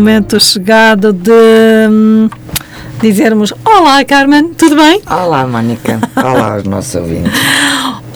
o momento chegado de hum, dizermos Olá, Carmen, tudo bem? Olá, Mónica. Olá aos nossos ouvintes.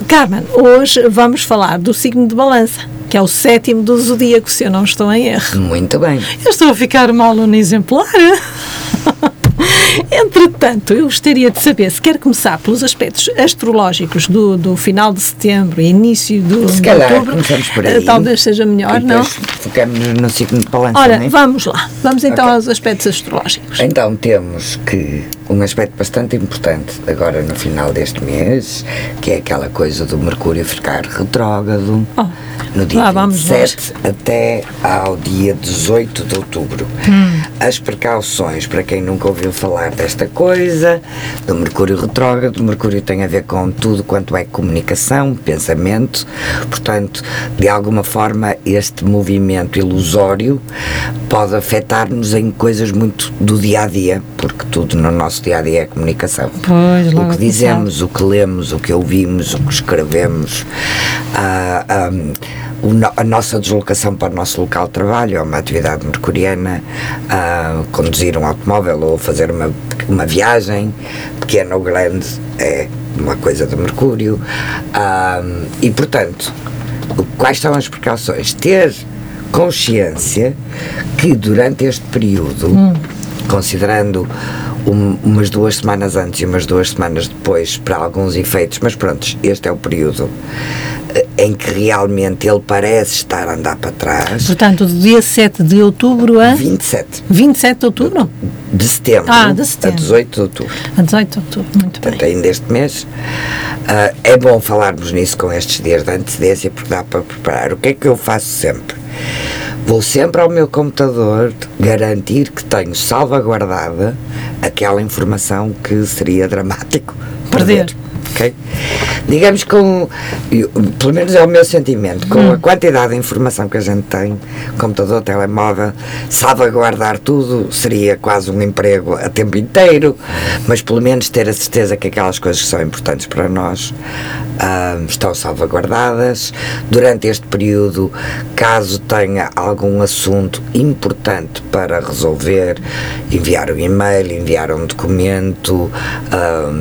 Carmen, hoje vamos falar do signo de balança, que é o sétimo do zodíaco, se eu não estou em erro. Muito bem. Eu estou a ficar uma aluna exemplar. Entretanto, eu gostaria de saber se quer começar pelos aspectos astrológicos do, do final de setembro e início do Se de calhar outubro. começamos por eh. Talvez seja melhor, não? Focamos no signo de balança, Ora, é? vamos lá. Vamos então Ok. aos aspectos astrológicos. Então temos que um aspecto bastante importante agora no final deste mês, que é aquela coisa do Mercúrio ficar retrógrado Oh, no dia lá vamos 27 até ao dia 18 de outubro. Hum. As precauções, para quem nunca ouviu falar desta coisa, do Mercúrio retrógrado, o Mercúrio tem a ver com tudo quanto é comunicação, pensamento, portanto, de alguma forma este movimento ilusório pode afetar-nos em coisas muito do dia a dia, porque tudo no nosso dia a dia é comunicação. Pois, o que a dizemos, o que lemos, o que ouvimos, o que escrevemos, ah, ah, o no- a nossa deslocação para o nosso local de trabalho, é uma atividade mercuriana, ah, conduzir um automóvel ou fazer uma, uma viagem, pequena ou grande, é uma coisa de Mercúrio. Ah, e, portanto, quais são as precauções? Ter consciência que durante este período, considerando um- umas duas semanas antes e umas duas semanas depois para alguns efeitos, mas pronto, este é o período eh, em que realmente ele parece estar a andar para trás. Portanto, do dia 7 de outubro a 27 27 de outubro? de setembro, Ah, de setembro. a 18 de outubro. A 18 de outubro, muito bem. Portanto, ainda este mês. Ah, é bom falarmos nisso com estes dias de antecedência porque dá para preparar. O que é que eu faço sempre? Vou sempre ao meu computador garantir que tenho salvaguardada aquela informação que seria dramático Perder. Ok? Digamos com, pelo menos é o meu sentimento, com a quantidade de informação que a gente tem, computador, telemóvel, salvaguardar tudo seria quase um emprego a tempo inteiro, mas pelo menos ter a certeza que aquelas coisas que são importantes para nós ah, estão salvaguardadas. Durante este período, caso tenha algum assunto importante para resolver, enviar um e-mail, enviar um documento, ah,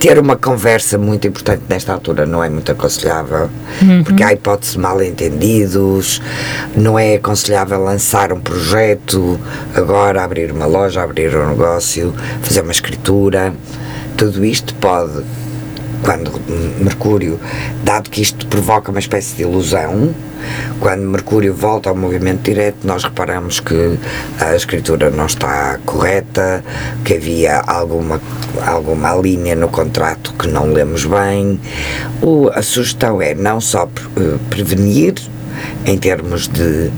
ter uma conversa muito importante nesta altura não é muito aconselhável, porque há hipótese de mal-entendidos, não é aconselhável lançar um projeto, agora abrir uma loja, abrir um negócio, fazer uma escritura, tudo isto pode quando Mercúrio, dado que isto provoca uma espécie de ilusão, quando Mercúrio volta ao movimento direto, nós reparamos que a escritura não está correta, que havia alguma, alguma linha no contrato que não lemos bem. O, a sugestão é não só eh, prevenir, em termos de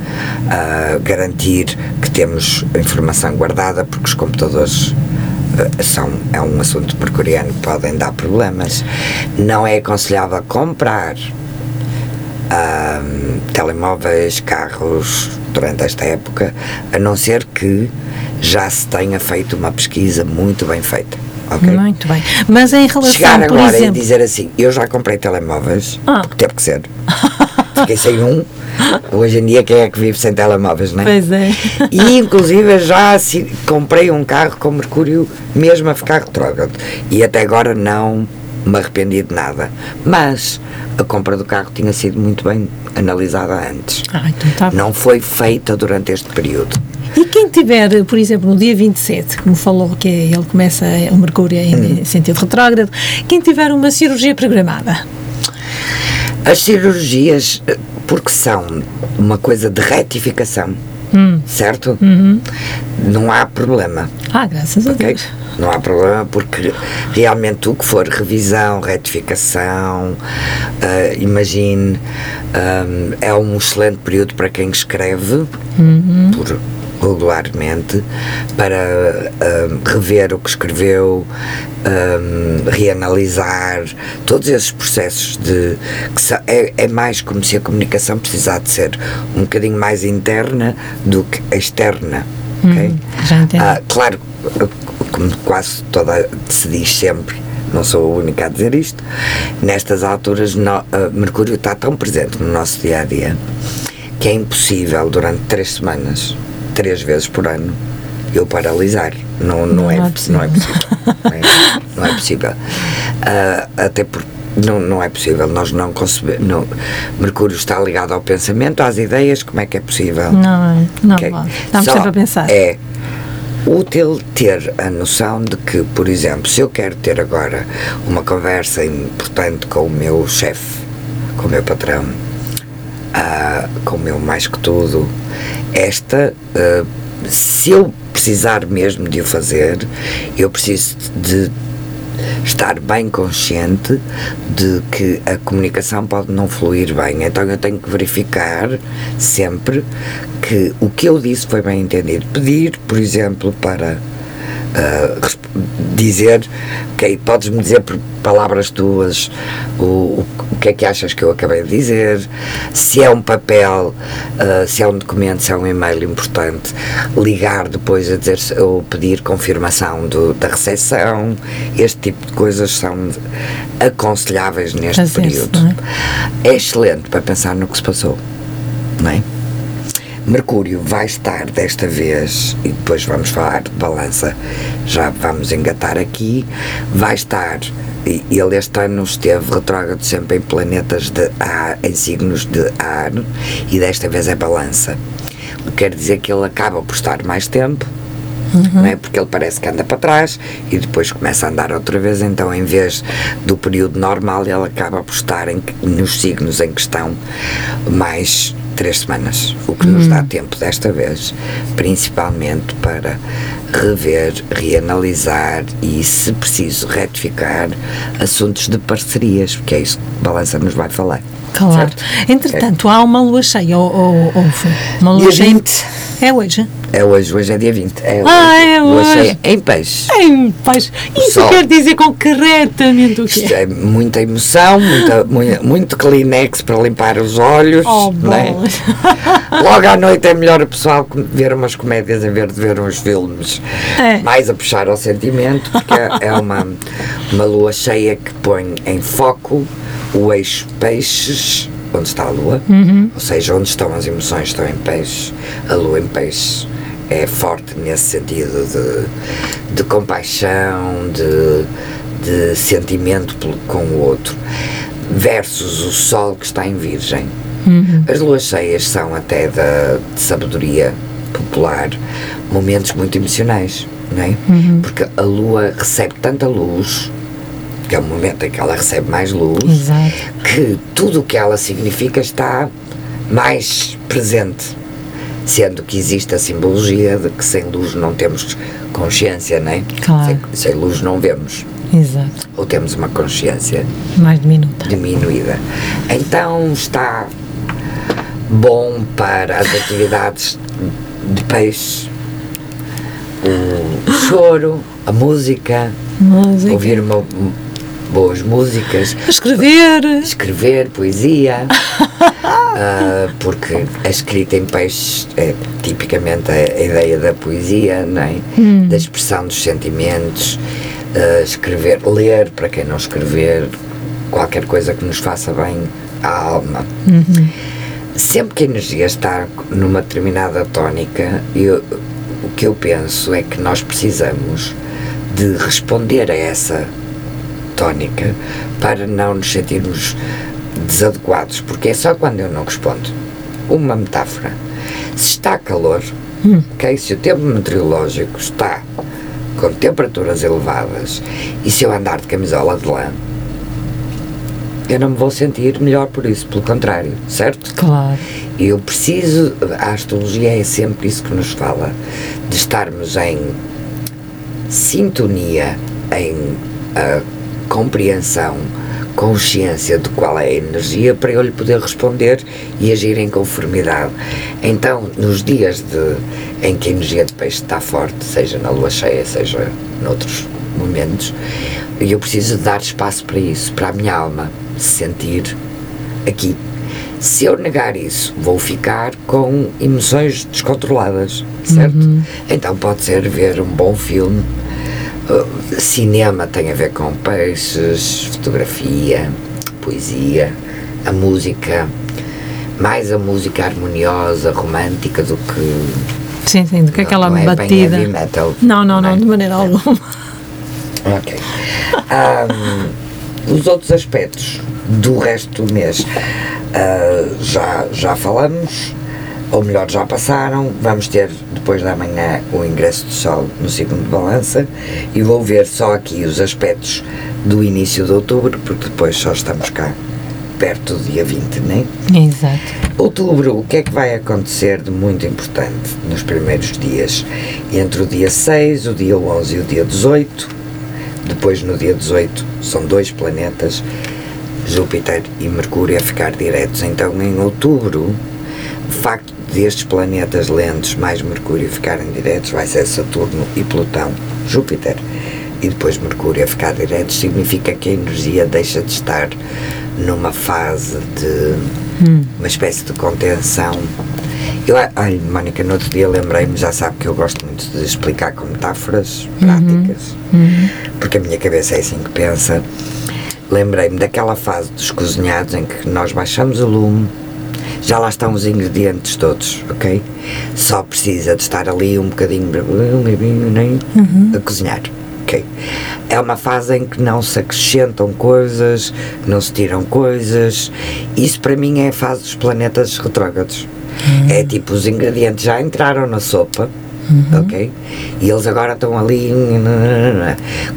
ah, garantir que temos informação guardada, porque os computadores são, é um assunto mercuriano que podem dar problemas. Não é aconselhável comprar telemóveis, carros durante esta época, a não ser que já se tenha feito uma pesquisa muito bem feita. ok? Muito bem. Mas em relação, Chegar agora exemplo. e dizer assim, eu já comprei telemóveis, Ah. porque teve que ser. Fiquei sem um. Hoje em dia quem é que vive sem telemóveis, não é? Pois é. E inclusive já assi- comprei um carro com Mercúrio mesmo a ficar retrógrado. E até agora não me arrependi de nada. Mas a compra do carro tinha sido muito bem analisada antes. Ah, então tá. Não foi feita durante este período. E quem tiver, por exemplo, no dia 27, como falou que ele começa o Mercúrio Hum. em sentido retrógrado, quem tiver uma cirurgia programada, As cirurgias, eh, porque são uma coisa de retificação, certo? Não há problema. ah, graças a ok? Deus. Não há problema porque realmente o que for revisão, retificação, ah, imagine, ah, é um excelente período para quem escreve por regularmente para ah, rever o que escreveu, ah, reanalisar todos esses processos de que sa- é, é mais como se a comunicação precisasse de ser um bocadinho mais interna do que externa. ok? já entendi. Ah, claro, como quase toda se diz sempre, não sou a única a dizer isto, nestas alturas no- ah, Mercúrio está tão presente no nosso dia a dia que é impossível durante três semanas três vezes por ano eu paralisar. Não, não, Não é, é possível. não é possível. não, é, não é possível. Ah, até porque não, não é possível, nós não concebemos. Mercúrio está ligado ao pensamento, às ideias, como é que é possível? Não, é? não, Ok? vale. Estamos Só sempre a pensar. É útil ter a noção de que, por exemplo, se eu quero ter agora uma conversa importante com o meu chefe, com o meu patrão, ah, com o meu mais que tudo, esta, ah, se eu precisar mesmo de o fazer, eu preciso de estar bem consciente de que a comunicação pode não fluir bem. Então eu tenho que verificar sempre que o que eu disse foi bem entendido. Pedir, por exemplo, para resp- dizer, ok, podes-me dizer por palavras tuas o, o, o que é que achas que eu acabei de dizer, se é um papel, ah, se é um documento, se é um e-mail importante, ligar depois a dizer ou pedir confirmação do, da recepção, este tipo de coisas são aconselháveis neste período. não é excelente para pensar no que se passou, não é? Mercúrio vai estar desta vez, e depois vamos falar de balança, já vamos engatar aqui, vai estar, e ele este ano esteve retrógrado sempre em planetas de ar, em signos de ar, e desta vez é balança. O que quer dizer que ele acaba por estar mais tempo, não é? Porque ele parece que anda para trás e depois começa a andar outra vez, então em vez do período normal, ele acaba por estar em, nos signos em questão mais três semanas, o que nos dá tempo desta vez, principalmente para rever, reanalisar e, se preciso, retificar assuntos de parcerias, porque é isso que Balança nos vai falar. Claro. certo? Entretanto, há uma lua cheia, ou, ou, ou uma lua cheia. 20. É hoje. É hoje, hoje é dia 20. É Ah, hoje. é Lua hoje. cheia em peixe. Ai, pois, isso Sol. quer dizer concretamente o Isto quê? é muita emoção, muita, muito, muito Kleenex para limpar os olhos. Oh, é? bolas. Logo à noite é melhor o pessoal ver umas comédias em vez de ver uns filmes É. mais a puxar ao sentimento, porque é é uma, uma lua cheia que põe em foco o eixo peixes, onde está a lua, Uhum. ou seja, onde estão as emoções estão em peixes, a lua em peixes é forte nesse sentido de, de compaixão, de, de sentimento pelo- com o outro, versus o sol que está em virgem. As luas cheias são até da de sabedoria popular momentos muito emocionais, não é? Porque a lua recebe tanta luz, que é o momento em que ela recebe mais luz, Exato. que tudo o que ela significa está mais presente. Sendo que existe a simbologia de que sem luz não temos consciência, não é? Claro. Sem, sem luz não vemos. Exato. Ou temos uma consciência Mais diminuta. diminuída. Então está bom para as atividades de peixe, o choro, a música, Música. ouvir uma- boas músicas, Escrever. escrever poesia, ah, porque a escrita em peixes é tipicamente a, a ideia da poesia, não é? da expressão dos sentimentos, ah, escrever, ler para quem não escrever, qualquer coisa que nos faça bem à alma. Sempre que a energia está numa determinada tónica, eu- o que eu penso é que nós precisamos de responder a essa tónica para não nos sentirmos desadequados, porque é só quando eu não respondo. Uma metáfora. Se está calor, ok? se o tempo meteorológico está com temperaturas elevadas e se eu andar de camisola de lã, eu não me vou sentir melhor por isso, pelo contrário, certo? Claro. Eu preciso, a astrologia é sempre isso que nos fala, de estarmos em sintonia, em ah, compreensão, consciência de qual é a energia para eu lhe poder responder e agir em conformidade. Então, nos dias de, em que a energia de peixe está forte, seja na lua cheia, seja noutros momentos, eu preciso dar espaço para isso, para a minha alma se sentir aqui. Se eu negar isso, vou ficar com emoções descontroladas, certo? Então pode ser ver um bom filme. Uh, cinema tem a ver com peixes, fotografia, poesia, a música, mais a música harmoniosa, romântica do que Sim, sim, do que Não- aquela não é bem batida. heavy metal. Não, não, Não não, é? de maneira alguma. Ok. Ahm, os outros aspectos do resto do mês ah, já, já falamos, ou melhor, já passaram. Vamos ter depois da manhã o ingresso do Sol no signo de balança e vou ver só aqui os aspectos do início de outubro, porque depois só estamos cá perto do dia 20, não é? Exato. Outubro, o que é que vai acontecer de muito importante nos primeiros dias? Entre o dia 6, o dia 11 e o dia 18. Depois, no dia 18, são dois planetas, Júpiter e Mercúrio, a ficar diretos. Então, em outubro, o facto destes planetas lentos mais Mercúrio ficarem diretos vai ser Saturno e Plutão, Júpiter. E depois Mercúrio a ficar diretos significa que a energia deixa de estar numa fase de uma espécie de contenção. Eu, olha, Mónica, no outro dia lembrei-me, já sabe que eu gosto muito de explicar com metáforas práticas, porque a minha cabeça é assim que pensa. Lembrei-me daquela fase dos cozinhados em que nós baixamos o lume, já lá estão os ingredientes todos, ok? Só precisa de estar ali um bocadinho nem a cozinhar. ok? É uma fase em que não se acrescentam coisas, não se tiram coisas. Isso para mim é a fase dos planetas retrógrados. É tipo, os ingredientes já entraram na sopa, ok? E eles agora estão ali.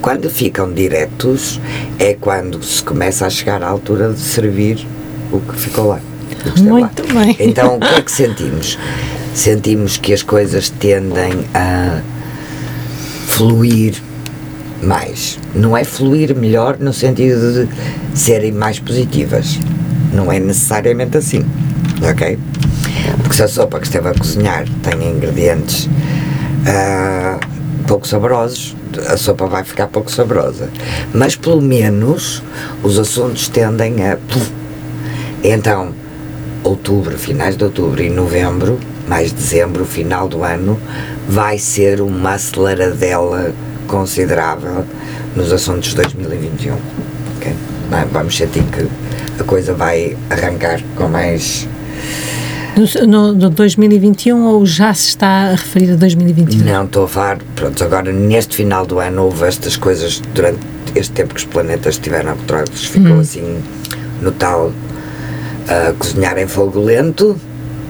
Quando ficam diretos, é quando se começa a chegar à altura de servir o que ficou lá. Lá. Muito bem. Então, o que é que sentimos? Sentimos que as coisas tendem a fluir mais. Não é fluir melhor no sentido de serem mais positivas. Não é necessariamente assim. Ok? Porque se a sopa que esteve a cozinhar tem ingredientes ah, pouco saborosos, a sopa vai ficar pouco saborosa. Mas pelo menos os assuntos tendem a. Então, outubro, finais de outubro e novembro, mais dezembro, final do ano, vai ser uma aceleradela considerável nos assuntos de 2021. ok? Não é? Vamos sentir que a coisa vai arrancar com mais. No, no, do 2021 ou já se está a referir a 2021? Não estou a falar, pronto, agora neste final do ano houve estas coisas durante este tempo que os planetas estiveram retrógrados, ficou assim no tal a cozinhar em fogo lento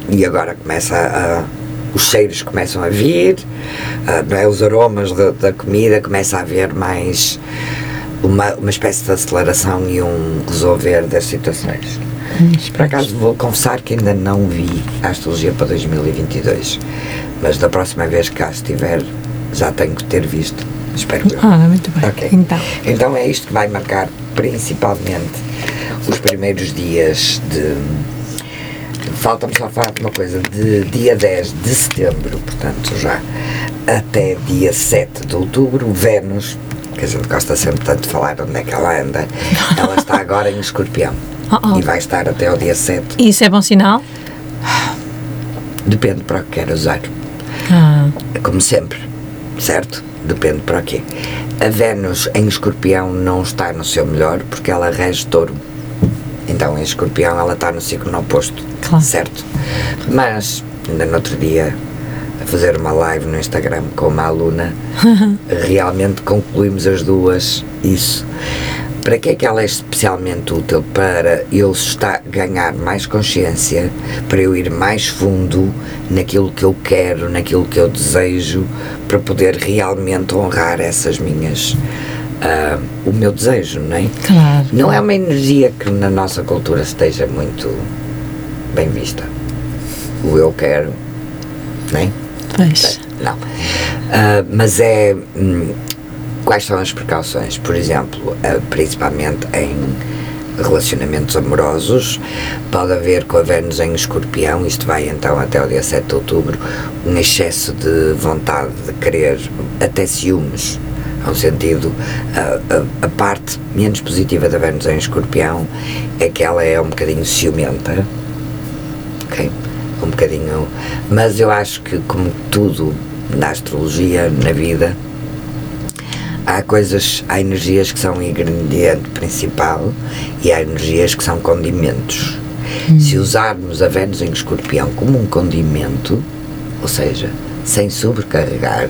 e agora começa a, os cheiros começam a vir, não é? os aromas da, da comida começa a haver mais uma, uma espécie de aceleração e um resolver das situações. Por acaso vou confessar que ainda não vi a astrologia para 2022, mas da próxima vez que cá estiver já tenho que ter visto. Espero eu. Ah, muito bem. Ok. Então, Então é isto que vai marcar principalmente os primeiros dias de. Falta-me só falar de uma coisa, de dia 10 de setembro, portanto já até dia 7 de outubro, Vênus, que a gente gosta sempre tanto de falar onde é que ela anda, ela está agora em escorpião Oh, oh. e vai estar até ao dia 7, isso é bom sinal? depende para o que quer usar. Ah, como sempre, certo? Depende para o quê. A Vênus em escorpião não está no seu melhor porque ela rege touro. Então em escorpião ela está no signo oposto, Claro. certo? Mas, ainda no outro dia, a fazer uma live no Instagram com uma aluna, realmente concluímos as duas isso. Para que é que ela é especialmente útil? Para eu estar, ganhar mais consciência, para eu ir mais fundo naquilo que eu quero, naquilo que eu desejo, para poder realmente honrar essas minhas. Ah, o meu desejo, não é? claro. Não é uma energia que na nossa cultura esteja muito bem vista. O eu quero, não é? Pois. Não. Ah, mas é. hum, quais são as precauções? Por exemplo, ah, principalmente em relacionamentos amorosos, pode haver com a Vênus em escorpião, isto vai então até o dia 7 de outubro, um excesso de vontade de querer, até ciúmes. Há um sentido, a, a, a parte menos positiva da Vênus em escorpião é que ela é um bocadinho ciumenta, ok? Um bocadinho. Mas eu acho que, como tudo na astrologia, na vida, há coisas, há energias que são ingrediente principal e há energias que são condimentos. Se usarmos a Vênus em escorpião como um condimento, ou seja, sem sobrecarregar,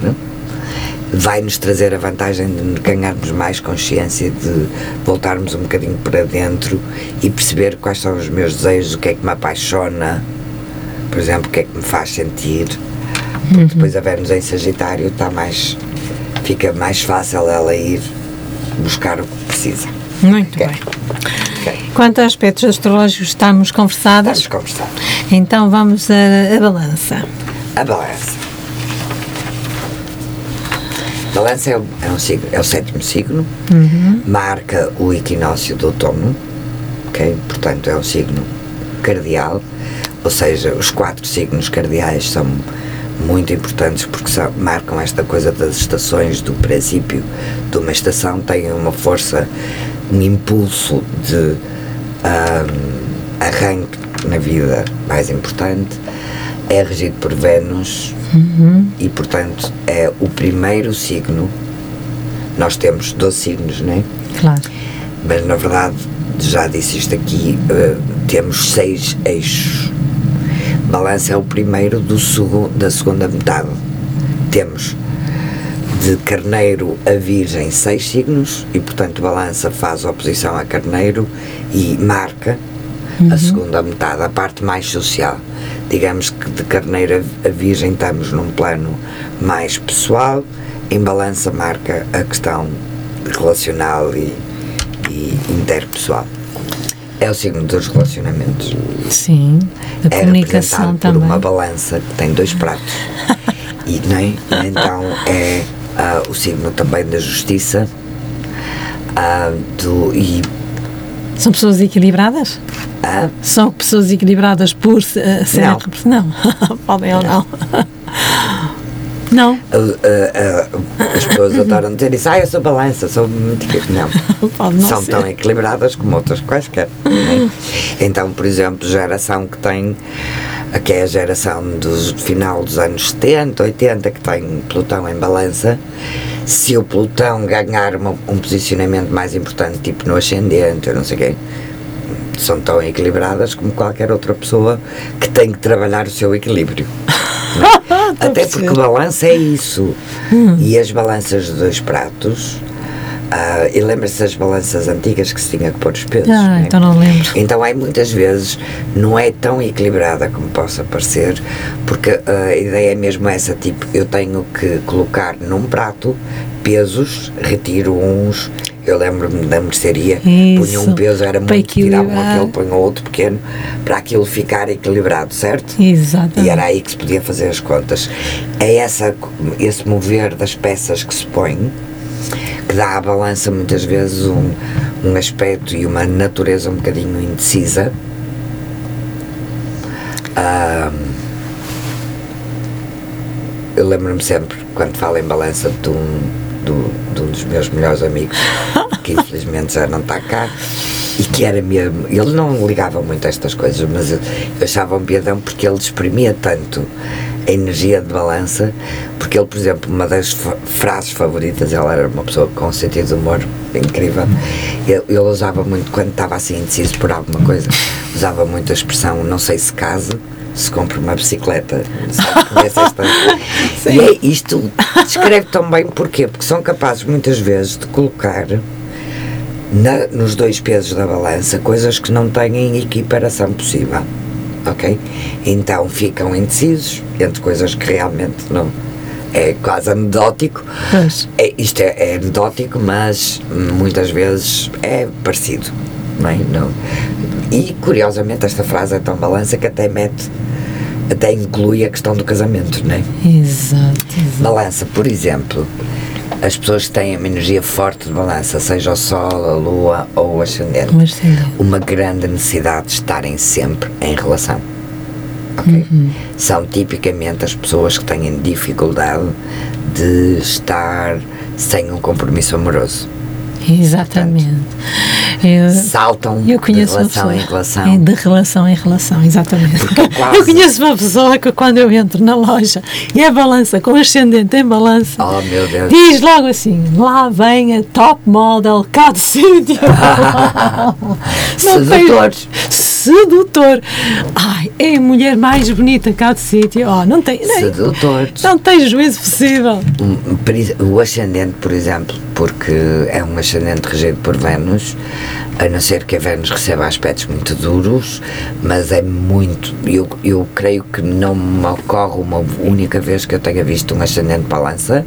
vai nos trazer a vantagem de ganharmos mais consciência, de voltarmos um bocadinho para dentro e perceber quais são os meus desejos, o que é que me apaixona, por exemplo, o que é que me faz sentir. Porque depois a Vênus em Sagitário está mais. fica mais fácil ela ir buscar o que precisa. Muito Ok. bem. Ok. Quanto a aspectos astrológicos estamos conversadas, Vamos conversar. então vamos à balança. A balança. Balança é, o- é um signo, é o sétimo signo, marca o equinócio do outono, ok? Portanto, é um signo cardial, ou seja, os quatro signos cardeais são muito importantes porque são- marcam esta coisa das estações, do princípio de uma estação, têm uma força, um impulso de ahm, arranque na vida mais importante, é regido por Vênus e, portanto, é o primeiro signo. Nós temos 12 signos, não é? Claro. Mas na verdade, já disse isto aqui, eh, temos seis eixos. Balança é o primeiro do segu- da segunda metade. Temos de Carneiro a Virgem seis signos e, portanto, Balança faz oposição a Carneiro e marca a segunda metade, a parte mais social. Digamos que de Carneiro a Virgem estamos num plano mais pessoal, em Balança marca a questão relacional e, e interpessoal. É o signo dos relacionamentos. Sim. A É comunicação também. por uma balança que tem dois pratos. e não é? então é ah, o signo também da justiça ah, do, e São pessoas equilibradas? ah, São pessoas equilibradas por uh, serem. Não. Não. Podem ou não. Não. ah, ah, ah, as pessoas adoram dizer isso, ah, eu sou balança, sou muito equi-". Não. Não São ser. tão equilibradas como outras quaisquer. é? Então, por exemplo, geração que tem, que é a geração do final dos anos 70, 80, que tem Plutão em balança, se o Plutão ganhar uma- um posicionamento mais importante, tipo no ascendente, eu não sei quê, são tão equilibradas como qualquer outra pessoa que tem que trabalhar o seu equilíbrio. é? Até porque balança é isso. E as balanças de dois pratos. Ah, e lembra-se das balanças antigas que se tinha que pôr os pesos. Ah, né? então não lembro. Então é muitas vezes não é tão equilibrada como possa parecer, porque ah, a ideia é mesmo essa, tipo, eu tenho que colocar num prato pesos, retiro uns, eu lembro-me da mercearia, punha um peso, era para muito, tirava equilibrar. aquele, punha outro pequeno, para aquilo ficar equilibrado, certo? Exatamente. E era aí que se podia fazer as contas. É essa, esse mover das peças que se põe que dá à balança muitas vezes um, um aspecto e uma natureza um bocadinho indecisa. Eu lembro-me sempre, quando falo em balança, de um, do- de um dos meus melhores amigos, que infelizmente já não está cá, e que era mesmo. Ele não ligava muito a estas coisas, mas eu, eu achava um piadão porque ele exprimia tanto a energia de balança, porque ele, por exemplo, uma das frases favoritas, ele era uma pessoa com um sentido de humor incrível, ele, ele usava muito, quando estava assim indeciso por alguma coisa, usava muito a expressão não sei se case, se compra uma bicicleta, sabe? E é, isto descreve tão bem porquê? Porque são capazes muitas vezes de colocar na- nos dois pesos da balança coisas que não têm equiparação possível. Ok? Então ficam indecisos entre coisas que realmente não. É quase anedótico. Pois. É, isto é, é anedótico, mas muitas vezes é parecido. Não é? Não. E curiosamente esta frase é tão balança que até mete, até inclui a questão do casamento, não é? Exato, exato. Balança, por exemplo, as pessoas que têm uma energia forte de balança, seja o Sol, a Lua ou o ascendente, uma grande necessidade de estarem sempre em relação. ok? São tipicamente as pessoas que têm dificuldade de estar sem um compromisso amoroso. Exatamente. Eu, Saltam eu conheço de relação pessoa em relação. É, de relação em relação, exatamente. Quase- Eu conheço uma pessoa que quando eu entro na loja e é balança, com ascendente em balança, Oh meu Deus! diz logo assim: lá vem a top model cá de sítio. Não tem- Sedutores. sedutor. Ai, é a mulher mais bonita cá do sítio. Oh, não tem. Não, Sedutor. não tem juízo possível. O ascendente, por exemplo, porque é um ascendente regido por Vênus, a não ser que a Vênus receba aspectos muito duros, mas é muito. Eu, eu creio que não me ocorre uma única vez que eu tenha visto um ascendente balança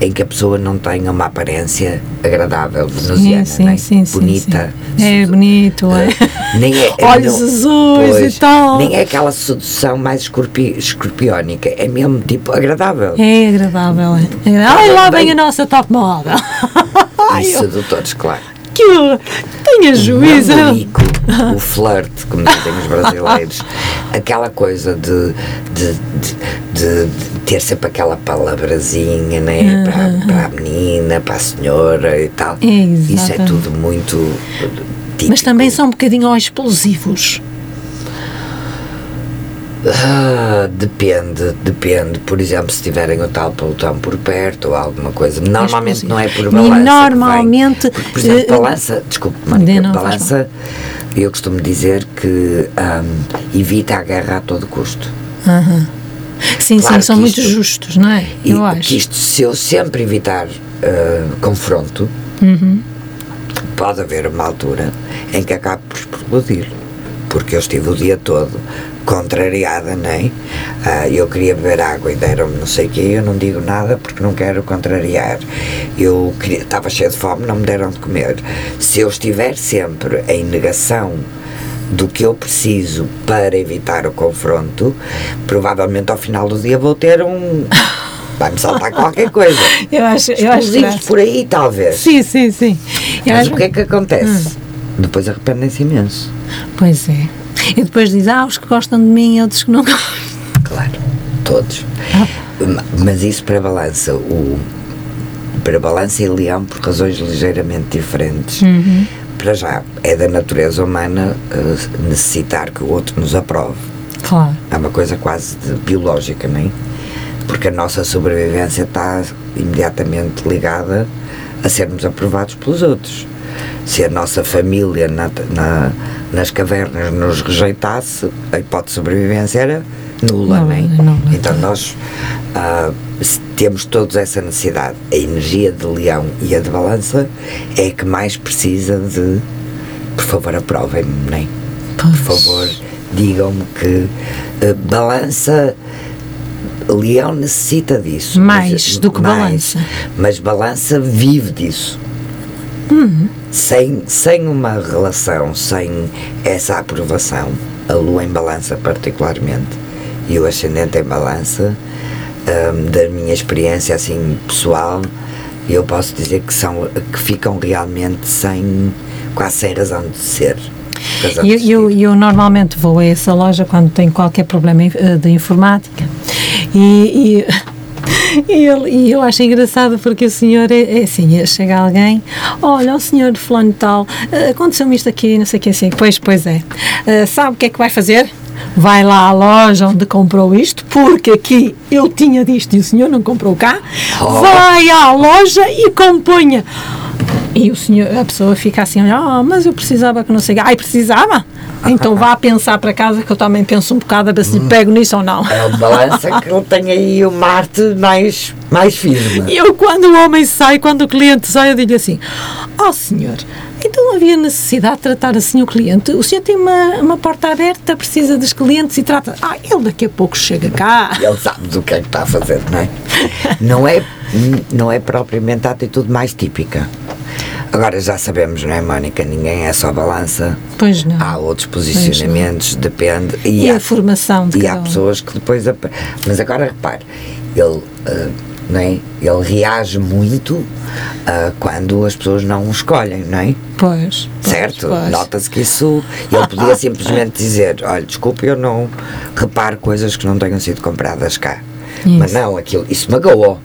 em que a pessoa não tenha uma aparência agradável, venusiana, sim, né? sim, sim, bonita. É bonito, é. Nem é, é Olhos não- azuis e tal. Nem é aquela sedução mais escorpi, escorpiónica, é mesmo tipo agradável. É agradável, é. é. Ai, lá vem a nossa top model. E sedutores, claro. que horror. tenha juízo. namorico, o flerte, como dizem os brasileiros, aquela coisa de, de, de, de- ter sempre aquela palavrazinha né, para, para a menina, para a senhora e tal. Isso é tudo muito típico. Mas também são um bocadinho explosivos. Ah, depende, depende. Por exemplo, se tiverem o tal pelotão por perto ou alguma coisa. Normalmente não é por E balança. vem. normalmente, Porque, por exemplo, eh, balança, desculpe, Mónica, balança, eu costumo dizer que ahm, evita a guerra a todo custo. Sim, Claro sim, são muito isto- justos, não é? E Eu acho. que isto, se eu sempre evitar ah, confronto, Uhum. pode haver uma altura em que acabe por explodir. Porque eu estive o dia todo contrariada, não é? Ah, eu queria beber água e deram-me não sei o quê, eu não digo nada porque não quero contrariar. Eu queria- estava cheio de fome, não me deram de comer. Se eu estiver sempre em negação do que eu preciso para evitar o confronto, provavelmente ao final do dia vou ter um. Vai-me saltar qualquer coisa. Eu acho, eu acho Explosivos graça. por aí, talvez. Sim, sim, sim. Eu Mas acho- o que é que acontece? Depois arrependem-se imenso. Pois é. E depois diz, ah, os que gostam de mim e outros que não gostam. Claro, todos. Ma- Mas isso para balança, o, para balança e leão, por razões ligeiramente diferentes. Para já, é da natureza humana eh, necessitar que o outro nos aprove. Claro. É uma coisa quase de biológica, não é? Porque a nossa sobrevivência está imediatamente ligada a sermos aprovados pelos outros. Se a nossa família na- na- nas cavernas nos rejeitasse, a hipótese de sobrevivência era nula, não é? nula. Então nós ah, temos todos essa necessidade. A energia de leão e a de balança é a que mais precisa de, por favor, aprovem-me, não é? Por favor, digam-me que eh, balança. Leão necessita disso. Mais mas- do que mais, balança. Mas balança vive disso. Sem, sem uma relação, sem essa aprovação, a lua em balança, particularmente, e o ascendente em balança, hum, da minha experiência assim pessoal, eu posso dizer que, são, que ficam realmente sem, quase sem razão de ser. de Eu, eu, eu normalmente vou a essa loja quando tenho qualquer problema eh, de informática. E, e, e ele- e eu acho engraçado porque o senhor é, é assim, chega alguém, olha, o senhor fulano e tal, eh, aconteceu-me isto aqui, não sei o que assim, pois, pois é, Eh, sabe o que é que vai fazer? Vai lá à loja onde comprou isto, porque aqui eu tinha disto e o senhor não comprou cá. Oh. Vai à loja e componha. E o senhor, a pessoa fica assim, ah, mas eu precisava que não sei. o quê." Ai, precisava? Então vá pensar para casa que eu também penso um bocado a ver se lhe pego nisso ou não. É o de balança que ele tem aí o Marte mais, mais firme. E eu, quando o homem sai, quando o cliente sai, eu digo assim: Ó senhor, então havia necessidade de tratar assim o cliente? O senhor tem uma, uma porta aberta, precisa dos clientes e trata. Ah, ele daqui a pouco chega cá. Ele sabe do que é que está a fazer, não é? Não é, não é propriamente a atitude mais típica. Agora já sabemos, não é, Mónica? Ninguém é só balança. Pois não. Há outros posicionamentos, depende. E há, a formação de E há um. pessoas que depois. Mas agora repare, ele, ah, não é? ele reage muito ah, quando as pessoas não o escolhem, não é? Pois. Certo? Nota-se que isso. Ele podia simplesmente dizer: olha, desculpe, eu não reparo coisas que não tenham sido compradas cá. Mas não, aquilo, isso magoou.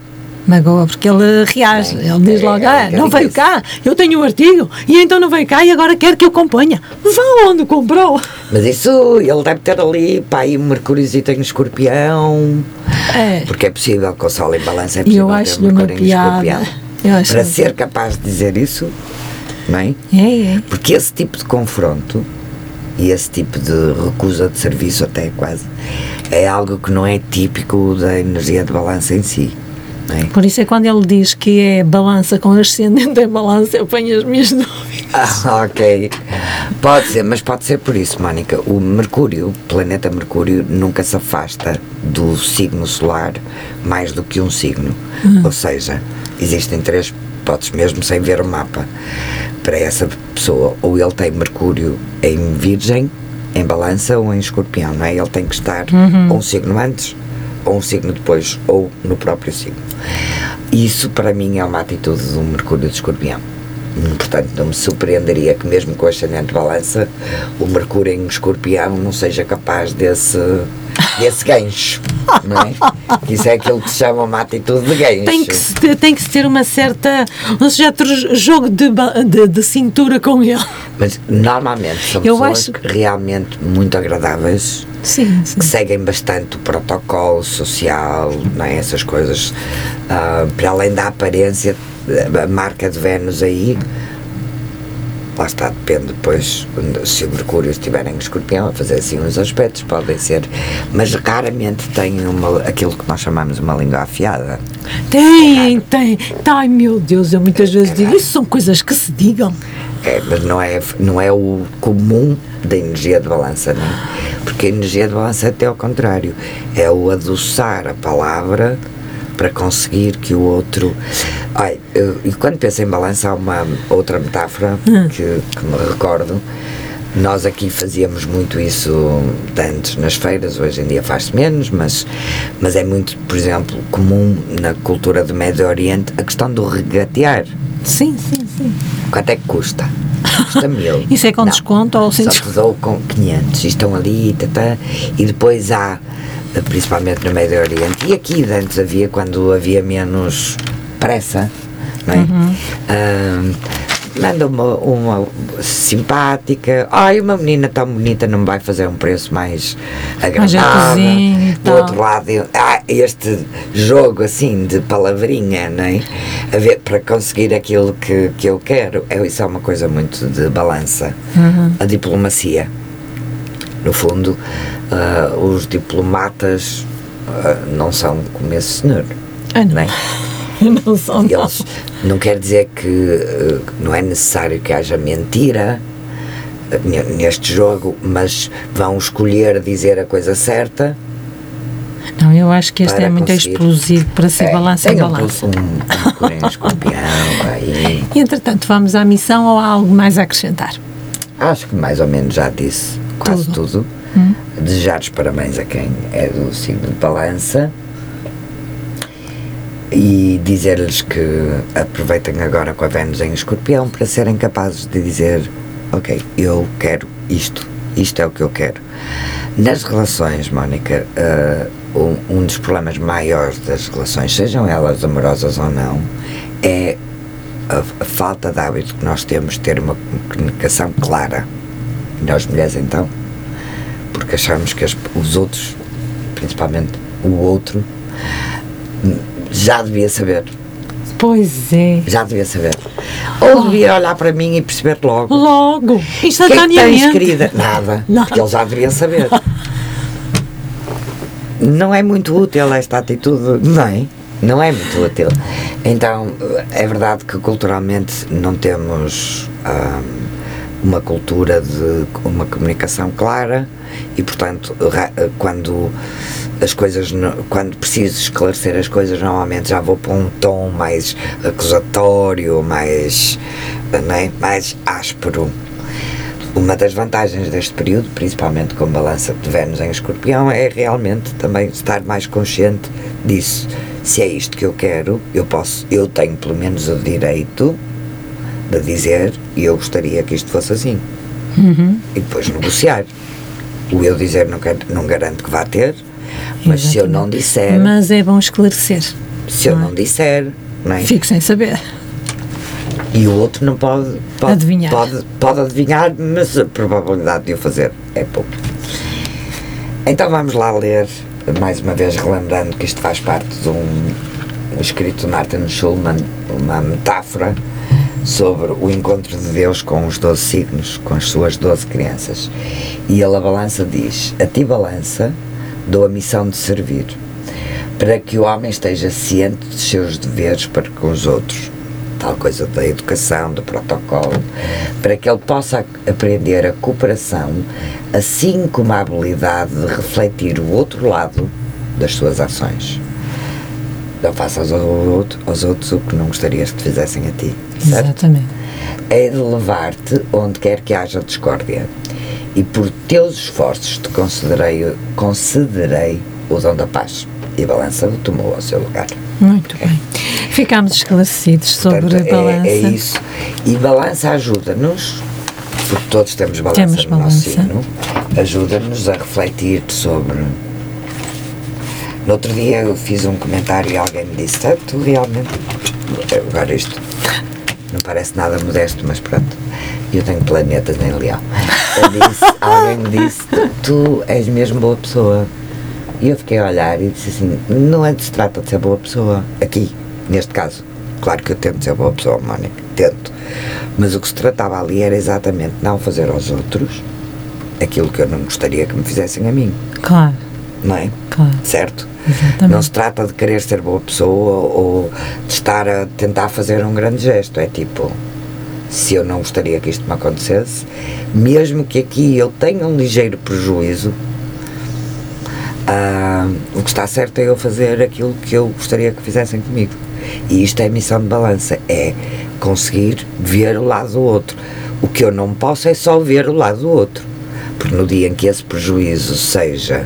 Magoa, porque ele reage, Bem, ele diz é- logo, é ah, não bocadinho veio cá, eu tenho um artigo, e então não veio cá e agora quer que eu componha. Vá onde comprou. Mas isso, ele deve ter ali, pá, aí um Mercúriozito em escorpião. É. Porque é possível, com o Sol em balança, é E possível eu ter acho-lhe uma Mercúrio em escorpião. Acho Para que- ser capaz de dizer isso, não é? É, é. Porque esse tipo de confronto e esse tipo de recusa de serviço até quase é algo que não é típico da energia de balança em si. É? Por isso é quando ele diz que é balança com ascendente em balança, eu ponho as minhas dúvidas. Ah, ok. Pode ser, mas pode ser por isso, Mónica. O Mercúrio, o planeta Mercúrio, nunca se afasta do signo solar mais do que um signo. Hum. Ou seja, existem três hipóteses, mesmo sem ver o mapa, para essa pessoa. Ou ele tem Mercúrio em Virgem, em Balança ou em Escorpião, não é? Ele tem que estar uhum. um signo antes ou um signo depois, ou no próprio signo. Isso para mim é uma atitude do Mercúrio de Escorpião. Portanto, não me surpreenderia que, mesmo com o ascendente balança, o Mercúrio em escorpião não seja capaz desse, desse gancho. Não é? Isso é aquilo que se chama uma atitude de gancho. Tem que se ter, tem que se ter uma certa. um certo jogo de, de, de cintura com ele. Mas normalmente são Eu pessoas acho... realmente muito agradáveis. Sim, sim. que seguem bastante o protocolo social, não é? essas coisas, uh, para além da aparência, a marca de Vênus aí, lá está, depende depois, se o Mercúrio estiver em escorpião, a fazer assim uns aspectos, podem ser, mas raramente tem uma, aquilo que nós chamamos uma língua afiada. Tem, é tem, ai meu Deus, eu muitas vezes é digo, isso são coisas que se digam. É, mas não é, não é o comum da energia de balança, não é? Porque a energia de balança é até ao contrário, é o adoçar a palavra para conseguir que o outro. Ai, eu, e quando penso em balança, há uma outra metáfora hum. que, que me recordo. Nós aqui fazíamos muito isso antes nas feiras, hoje em dia faz-se menos, mas, mas é muito, por exemplo, comum na cultura do Médio Oriente a questão do regatear. Sim, sim, sim. Quanto é que custa? Custa mil. Isso é com Não, desconto ou sem Só te dou com 500 e estão ali tata, e depois há principalmente no Médio Oriente. E aqui antes havia, quando havia menos pressa, não é? Uhum. Uh, manda uma, uma simpática. Ai, uma menina tão bonita não vai fazer um preço mais agradável. Do outro lado, ah, este jogo assim de palavrinha, não é? A ver, para conseguir aquilo que, que eu quero. É, isso é uma coisa muito de balança. Uhum. A diplomacia no fundo, uh, os diplomatas uh, não são como esse senhor. Ah, não. É? não são, Eles, não. não quer dizer que uh, não é necessário que haja mentira neste jogo, mas vão escolher dizer a coisa certa. Não, eu acho que este é muito conseguir. explosivo para ser é, balança em balança. Um, um, um escorpião, aí. E entretanto, vamos à missão ou há algo mais a acrescentar? Acho que mais ou menos já disse quase tudo. tudo. Hum. Desejar os parabéns a quem é do signo de balança e dizer-lhes que aproveitem agora com a Vênus em escorpião para serem capazes de dizer ok, eu quero isto, isto é o que eu quero. Nas relações, Mónica, uh, um, um, dos problemas maiores das relações, sejam elas amorosas ou não, é a, a falta de hábito que nós temos de ter uma comunicação clara nós mulheres então, porque achamos que as, os outros, principalmente o outro, já devia saber. Pois é. Já devia saber. Ou devia olhar para mim e perceber logo. Logo, instantaneamente. O que é que tens, querida? Nada. Porque ele já deveria saber. não é muito útil esta atitude, não é? Não é muito útil. Então, é verdade que culturalmente não temos. Hum, uma cultura de uma comunicação clara e portanto quando as coisas quando preciso esclarecer as coisas normalmente já vou para um tom mais acusatório mais é? mais áspero uma das vantagens deste período, principalmente com balança de Vênus em escorpião, é realmente também estar mais consciente disso. Se é isto que eu quero, eu posso, eu tenho pelo menos o direito de dizer e eu gostaria que isto fosse assim. Uhum. E depois negociar. O eu dizer não, quer, não garanto que vá ter, mas Exatamente. se eu não disser. Mas é bom esclarecer. Se eu não, é? disser. Não é? Fico sem saber. E o outro não pode, pode, adivinhar. Pode, pode adivinhar, mas a probabilidade de o fazer é pouco. Então vamos lá ler, mais uma vez relembrando que isto faz parte de um, um escrito de Martin Schulman, uma metáfora sobre o encontro de Deus com os 12 signos, com as suas 12 crianças. E ele, a balança, diz: A ti, balança, dou a missão de servir, para que o homem esteja ciente dos seus deveres para com os outros, tal coisa da educação, do protocolo, para que ele possa aprender a cooperação, assim como a habilidade de refletir o outro lado das suas ações. Não faças aos, outros, aos outros o que não gostarias que te fizessem a ti. Certo? Exatamente. É de levar-te onde quer que haja discórdia. E por teus esforços te considerei, considerei o dom da paz. E a balança tomou ao seu lugar. Muito bem. Ficámos esclarecidos sobre Portanto, a balança. É, é isso. E balança ajuda-nos, porque todos temos balança Temos no nosso balança. signo, ajuda-nos a refletir sobre. No outro dia eu fiz um comentário e alguém me disse: "Ah, Tu realmente. Agora isto não parece nada modesto, mas pronto. Eu tenho planetas em Leão. Disse, alguém me disse: tu és mesmo boa pessoa. E eu fiquei a olhar e disse assim: Não é de se trata de ser boa pessoa. Aqui, neste caso. Claro que eu tento ser boa pessoa, Mónica. Tento. Mas o que se tratava ali era exatamente não fazer aos outros aquilo que eu não gostaria que me fizessem a mim. Claro, Não é? claro. Certo? Exatamente. Não se trata de querer ser boa pessoa ou de estar a tentar fazer um grande gesto. É tipo, se eu não gostaria que isto me acontecesse, mesmo que aqui eu tenha um ligeiro prejuízo, ah, o que está certo é eu fazer aquilo que eu gostaria que fizessem comigo. E isto é missão de balança, é conseguir ver o lado do outro. O que eu não posso é só ver o lado do outro. Porque no dia em que esse prejuízo seja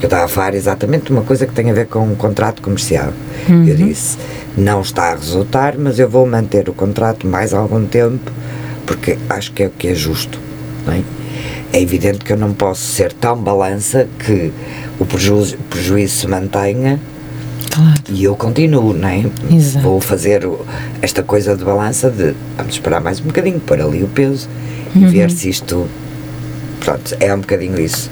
eu estava a falar exatamente de uma coisa que tem a ver com um contrato comercial. Eu disse, não está a resultar, mas eu vou manter o contrato mais algum tempo, porque acho que é o que é justo. É? é evidente que eu não posso ser tão balança que o prejuízo, prejuízo se mantenha Claro. e eu continuo, não é? Exato. Vou fazer esta coisa de balança de vamos esperar mais um bocadinho, pôr ali o peso e ver se isto. Pronto, é um bocadinho isso.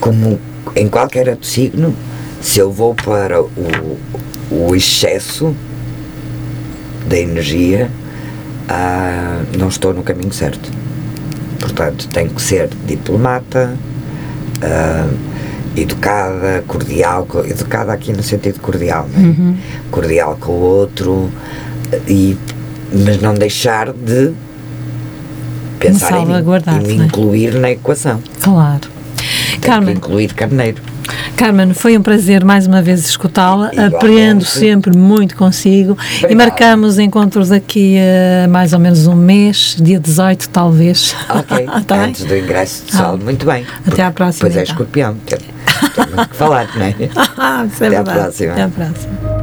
Como em qualquer outro signo, se eu vou para o, o excesso da energia, ah, não estou no caminho certo. Portanto, tenho que ser diplomata, ah, educada, cordial, co- educada aqui no sentido cordial, não é? cordial com o outro, e, mas não deixar de pensar em mim salvaguardar, e me é? incluir na equação. Claro. Carmen, incluir carneiro. Carmen, foi um prazer mais uma vez escutá-la. Aprendo sempre muito consigo. E Obrigado. marcamos encontros daqui a mais ou menos um mês, dia 18 talvez. Ok, Tá bem? antes do ingresso de sol, Ah. muito bem. Até à próxima, Pois é então. escorpião, tem, tem muito que falar, não é? Ah, é Até à próxima. Até à próxima.